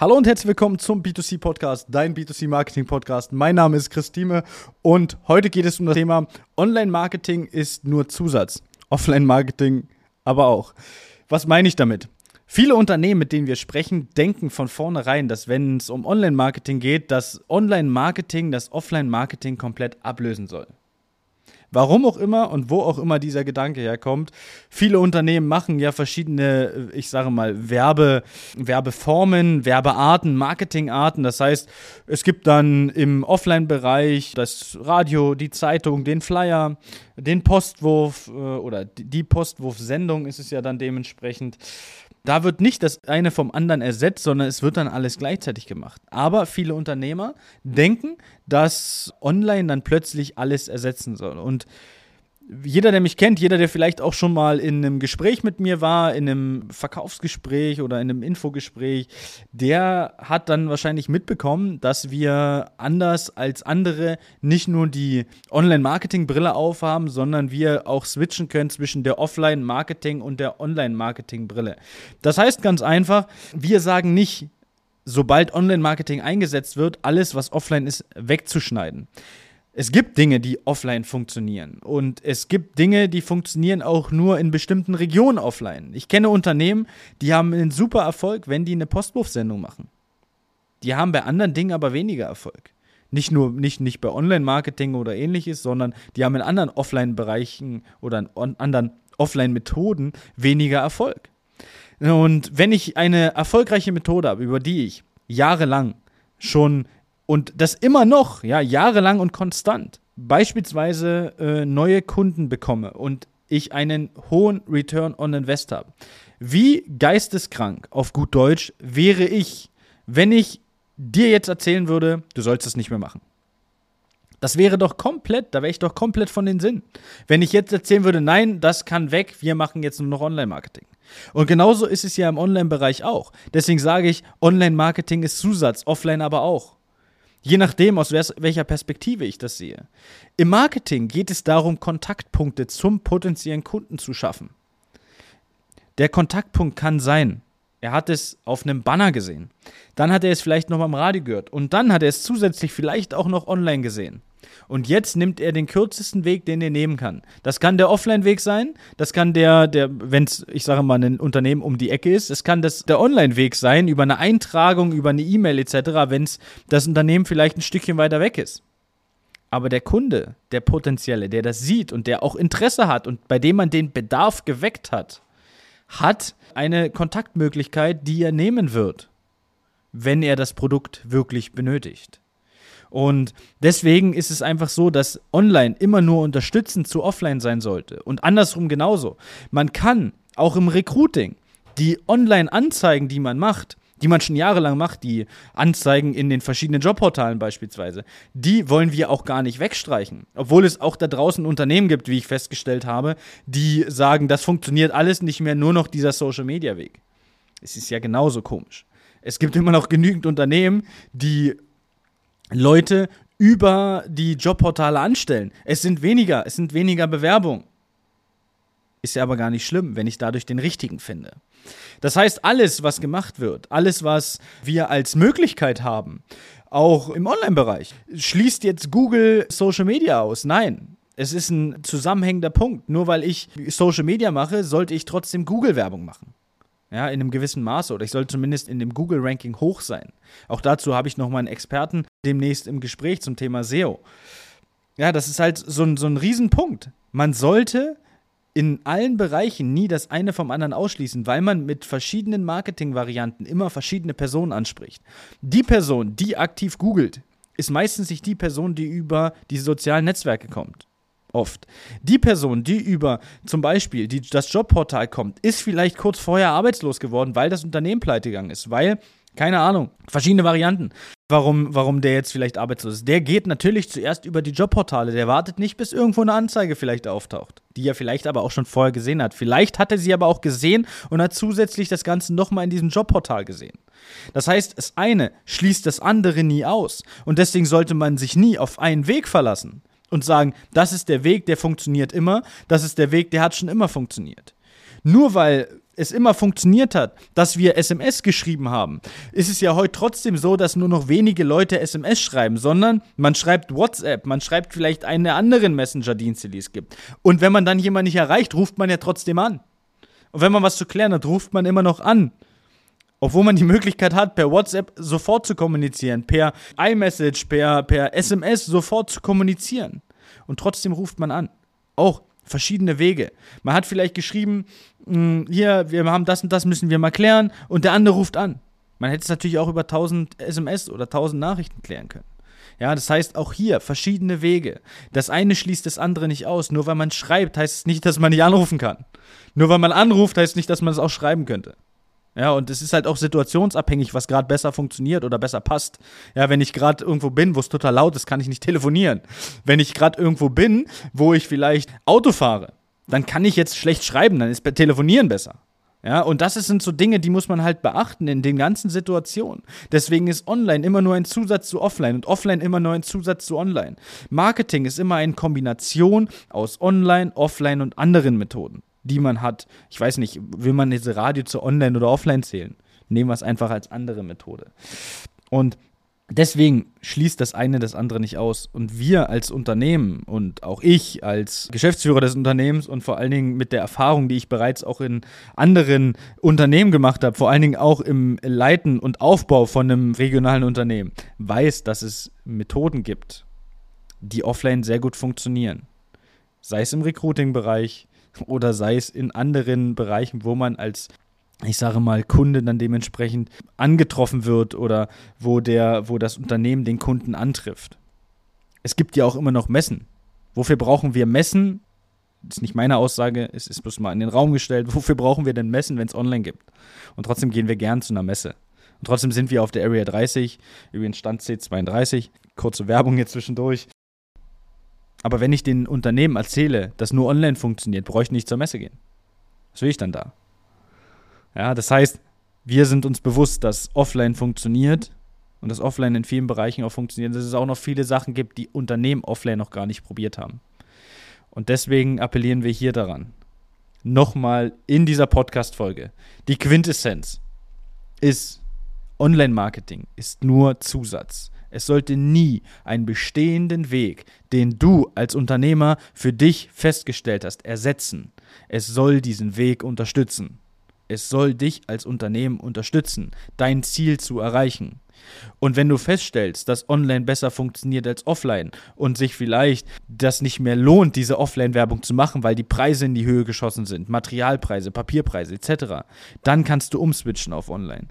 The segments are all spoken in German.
Hallo und herzlich willkommen zum B2C Podcast, dein B2C Marketing Podcast. Mein Name ist Christine und heute geht es um das Thema Online Marketing ist nur Zusatz, Offline Marketing aber auch. Was meine ich damit? Viele Unternehmen, mit denen wir sprechen, denken von vornherein, dass wenn es um Online Marketing geht, das Online Marketing das Offline Marketing komplett ablösen soll. Warum auch immer und wo auch immer dieser Gedanke herkommt. Viele Unternehmen machen ja verschiedene, ich sage mal, Werbe, Werbeformen, Werbearten, Marketingarten. Das heißt, es gibt dann im Offline-Bereich das Radio, die Zeitung, den Flyer, den Postwurf äh, oder die Postwurfsendung ist es ja dann dementsprechend. Da wird nicht das eine vom anderen ersetzt, sondern es wird dann alles gleichzeitig gemacht. Aber viele Unternehmer denken, dass online dann plötzlich alles ersetzen soll. Und jeder, der mich kennt, jeder, der vielleicht auch schon mal in einem Gespräch mit mir war, in einem Verkaufsgespräch oder in einem Infogespräch, der hat dann wahrscheinlich mitbekommen, dass wir anders als andere nicht nur die Online-Marketing-Brille aufhaben, sondern wir auch switchen können zwischen der Offline-Marketing und der Online-Marketing-Brille. Das heißt ganz einfach, wir sagen nicht, sobald Online-Marketing eingesetzt wird, alles, was offline ist, wegzuschneiden es gibt Dinge, die offline funktionieren. Und es gibt Dinge, die funktionieren auch nur in bestimmten Regionen offline. Ich kenne Unternehmen, die haben einen super Erfolg, wenn die eine Postwurfsendung machen. Die haben bei anderen Dingen aber weniger Erfolg. Nicht nur nicht, nicht bei Online-Marketing oder ähnliches, sondern die haben in anderen Offline-Bereichen oder in anderen Offline-Methoden weniger Erfolg. Und wenn ich eine erfolgreiche Methode habe, über die ich jahrelang schon und das immer noch, ja, jahrelang und konstant, beispielsweise äh, neue Kunden bekomme und ich einen hohen Return on Invest habe. Wie geisteskrank, auf gut Deutsch, wäre ich, wenn ich dir jetzt erzählen würde, du sollst es nicht mehr machen. Das wäre doch komplett, da wäre ich doch komplett von den Sinn. Wenn ich jetzt erzählen würde, nein, das kann weg, wir machen jetzt nur noch Online-Marketing. Und genauso ist es ja im Online-Bereich auch. Deswegen sage ich, Online-Marketing ist Zusatz, offline aber auch. Je nachdem, aus welcher Perspektive ich das sehe. Im Marketing geht es darum, Kontaktpunkte zum potenziellen Kunden zu schaffen. Der Kontaktpunkt kann sein, er hat es auf einem Banner gesehen. Dann hat er es vielleicht noch beim Radio gehört. Und dann hat er es zusätzlich vielleicht auch noch online gesehen. Und jetzt nimmt er den kürzesten Weg, den er nehmen kann. Das kann der Offline-Weg sein, das kann der, der wenn es, ich sage mal, ein Unternehmen um die Ecke ist, es kann das der Online-Weg sein, über eine Eintragung, über eine E-Mail etc., wenn es das Unternehmen vielleicht ein Stückchen weiter weg ist. Aber der Kunde, der potenzielle, der das sieht und der auch Interesse hat und bei dem man den Bedarf geweckt hat, hat eine Kontaktmöglichkeit, die er nehmen wird, wenn er das Produkt wirklich benötigt. Und deswegen ist es einfach so, dass online immer nur unterstützend zu offline sein sollte. Und andersrum genauso. Man kann auch im Recruiting die Online-Anzeigen, die man macht, die man schon jahrelang macht, die Anzeigen in den verschiedenen Jobportalen beispielsweise, die wollen wir auch gar nicht wegstreichen. Obwohl es auch da draußen Unternehmen gibt, wie ich festgestellt habe, die sagen, das funktioniert alles nicht mehr, nur noch dieser Social-Media-Weg. Es ist ja genauso komisch. Es gibt immer noch genügend Unternehmen, die Leute über die Jobportale anstellen. Es sind weniger, es sind weniger Bewerbungen. Ist ja aber gar nicht schlimm, wenn ich dadurch den richtigen finde. Das heißt, alles, was gemacht wird, alles, was wir als Möglichkeit haben, auch im Online-Bereich, schließt jetzt Google Social Media aus. Nein. Es ist ein zusammenhängender Punkt. Nur weil ich Social Media mache, sollte ich trotzdem Google-Werbung machen. Ja, in einem gewissen Maße oder ich soll zumindest in dem Google-Ranking hoch sein. Auch dazu habe ich noch mal einen Experten demnächst im Gespräch zum Thema SEO. Ja, das ist halt so ein, so ein Riesenpunkt. Man sollte in allen Bereichen nie das eine vom anderen ausschließen, weil man mit verschiedenen Marketingvarianten immer verschiedene Personen anspricht. Die Person, die aktiv googelt, ist meistens nicht die Person, die über die sozialen Netzwerke kommt oft. Die Person, die über zum Beispiel die, das Jobportal kommt, ist vielleicht kurz vorher arbeitslos geworden, weil das Unternehmen pleite gegangen ist, weil keine Ahnung, verschiedene Varianten, warum, warum der jetzt vielleicht arbeitslos ist. Der geht natürlich zuerst über die Jobportale. Der wartet nicht, bis irgendwo eine Anzeige vielleicht auftaucht, die er vielleicht aber auch schon vorher gesehen hat. Vielleicht hat er sie aber auch gesehen und hat zusätzlich das Ganze nochmal in diesem Jobportal gesehen. Das heißt, das eine schließt das andere nie aus. Und deswegen sollte man sich nie auf einen Weg verlassen und sagen, das ist der Weg, der funktioniert immer, das ist der Weg, der hat schon immer funktioniert. Nur weil es immer funktioniert hat, dass wir SMS geschrieben haben, ist es ja heute trotzdem so, dass nur noch wenige Leute SMS schreiben, sondern man schreibt WhatsApp, man schreibt vielleicht einen der anderen Messenger-Dienste, die es gibt. Und wenn man dann jemanden nicht erreicht, ruft man ja trotzdem an. Und wenn man was zu klären hat, ruft man immer noch an. Obwohl man die Möglichkeit hat, per WhatsApp sofort zu kommunizieren, per iMessage, per, per SMS sofort zu kommunizieren. Und trotzdem ruft man an. Auch verschiedene Wege. Man hat vielleicht geschrieben, hm, hier, wir haben das und das, müssen wir mal klären, und der andere ruft an. Man hätte es natürlich auch über 1000 SMS oder 1000 Nachrichten klären können. Ja, das heißt auch hier verschiedene Wege. Das eine schließt das andere nicht aus. Nur weil man schreibt, heißt es nicht, dass man nicht anrufen kann. Nur weil man anruft, heißt es nicht, dass man es auch schreiben könnte. Ja, und es ist halt auch situationsabhängig, was gerade besser funktioniert oder besser passt. Ja, wenn ich gerade irgendwo bin, wo es total laut ist, kann ich nicht telefonieren. Wenn ich gerade irgendwo bin, wo ich vielleicht Auto fahre, dann kann ich jetzt schlecht schreiben, dann ist Telefonieren besser. Ja, und das sind so Dinge, die muss man halt beachten in den ganzen Situationen. Deswegen ist Online immer nur ein Zusatz zu Offline und Offline immer nur ein Zusatz zu Online. Marketing ist immer eine Kombination aus Online, Offline und anderen Methoden die man hat. Ich weiß nicht, will man diese Radio zu online oder offline zählen? Nehmen wir es einfach als andere Methode. Und deswegen schließt das eine das andere nicht aus. Und wir als Unternehmen und auch ich als Geschäftsführer des Unternehmens und vor allen Dingen mit der Erfahrung, die ich bereits auch in anderen Unternehmen gemacht habe, vor allen Dingen auch im Leiten und Aufbau von einem regionalen Unternehmen, weiß, dass es Methoden gibt, die offline sehr gut funktionieren. Sei es im Recruiting-Bereich, oder sei es in anderen Bereichen, wo man als ich sage mal, Kunde dann dementsprechend angetroffen wird oder wo der, wo das Unternehmen den Kunden antrifft. Es gibt ja auch immer noch Messen. Wofür brauchen wir Messen? Das ist nicht meine Aussage, es ist bloß mal in den Raum gestellt. Wofür brauchen wir denn Messen, wenn es online gibt? Und trotzdem gehen wir gern zu einer Messe. Und trotzdem sind wir auf der Area 30, übrigens Stand C32. Kurze Werbung hier zwischendurch. Aber wenn ich den Unternehmen erzähle, dass nur online funktioniert, brauche ich nicht zur Messe gehen. Was will ich dann da? Ja, das heißt, wir sind uns bewusst, dass offline funktioniert und dass offline in vielen Bereichen auch funktioniert, dass es auch noch viele Sachen gibt, die Unternehmen offline noch gar nicht probiert haben. Und deswegen appellieren wir hier daran. Nochmal in dieser Podcast-Folge. Die Quintessenz ist, Online-Marketing ist nur Zusatz. Es sollte nie einen bestehenden Weg, den du als Unternehmer für dich festgestellt hast, ersetzen. Es soll diesen Weg unterstützen. Es soll dich als Unternehmen unterstützen, dein Ziel zu erreichen. Und wenn du feststellst, dass online besser funktioniert als offline und sich vielleicht das nicht mehr lohnt, diese Offline-Werbung zu machen, weil die Preise in die Höhe geschossen sind, Materialpreise, Papierpreise etc., dann kannst du umswitchen auf online.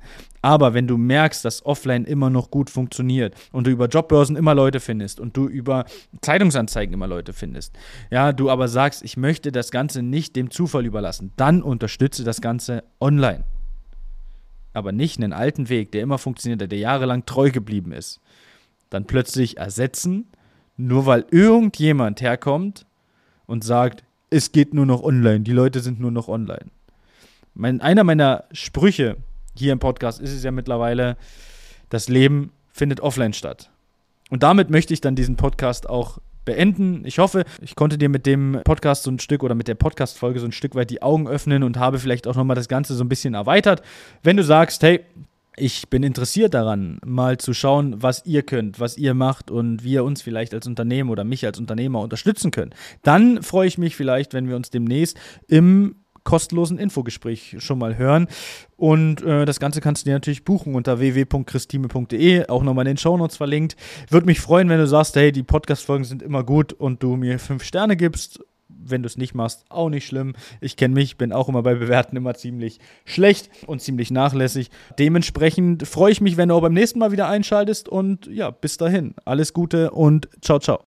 Aber wenn du merkst, dass offline immer noch gut funktioniert und du über Jobbörsen immer Leute findest und du über Zeitungsanzeigen immer Leute findest, ja, du aber sagst, ich möchte das Ganze nicht dem Zufall überlassen, dann unterstütze das Ganze online aber nicht einen alten Weg, der immer funktioniert der jahrelang treu geblieben ist, dann plötzlich ersetzen, nur weil irgendjemand herkommt und sagt, es geht nur noch online, die Leute sind nur noch online. Mein, einer meiner Sprüche hier im Podcast ist es ja mittlerweile, das Leben findet offline statt. Und damit möchte ich dann diesen Podcast auch beenden. Ich hoffe, ich konnte dir mit dem Podcast so ein Stück oder mit der Podcast-Folge so ein Stück weit die Augen öffnen und habe vielleicht auch nochmal das Ganze so ein bisschen erweitert. Wenn du sagst, hey, ich bin interessiert daran, mal zu schauen, was ihr könnt, was ihr macht und wie ihr uns vielleicht als Unternehmen oder mich als Unternehmer unterstützen könnt. Dann freue ich mich vielleicht, wenn wir uns demnächst im kostenlosen Infogespräch schon mal hören. Und äh, das Ganze kannst du dir natürlich buchen unter www.christime.de, auch nochmal in den Shownotes verlinkt. Würde mich freuen, wenn du sagst, hey, die Podcast-Folgen sind immer gut und du mir fünf Sterne gibst. Wenn du es nicht machst, auch nicht schlimm. Ich kenne mich, bin auch immer bei Bewerten immer ziemlich schlecht und ziemlich nachlässig. Dementsprechend freue ich mich, wenn du auch beim nächsten Mal wieder einschaltest und ja, bis dahin. Alles Gute und ciao, ciao.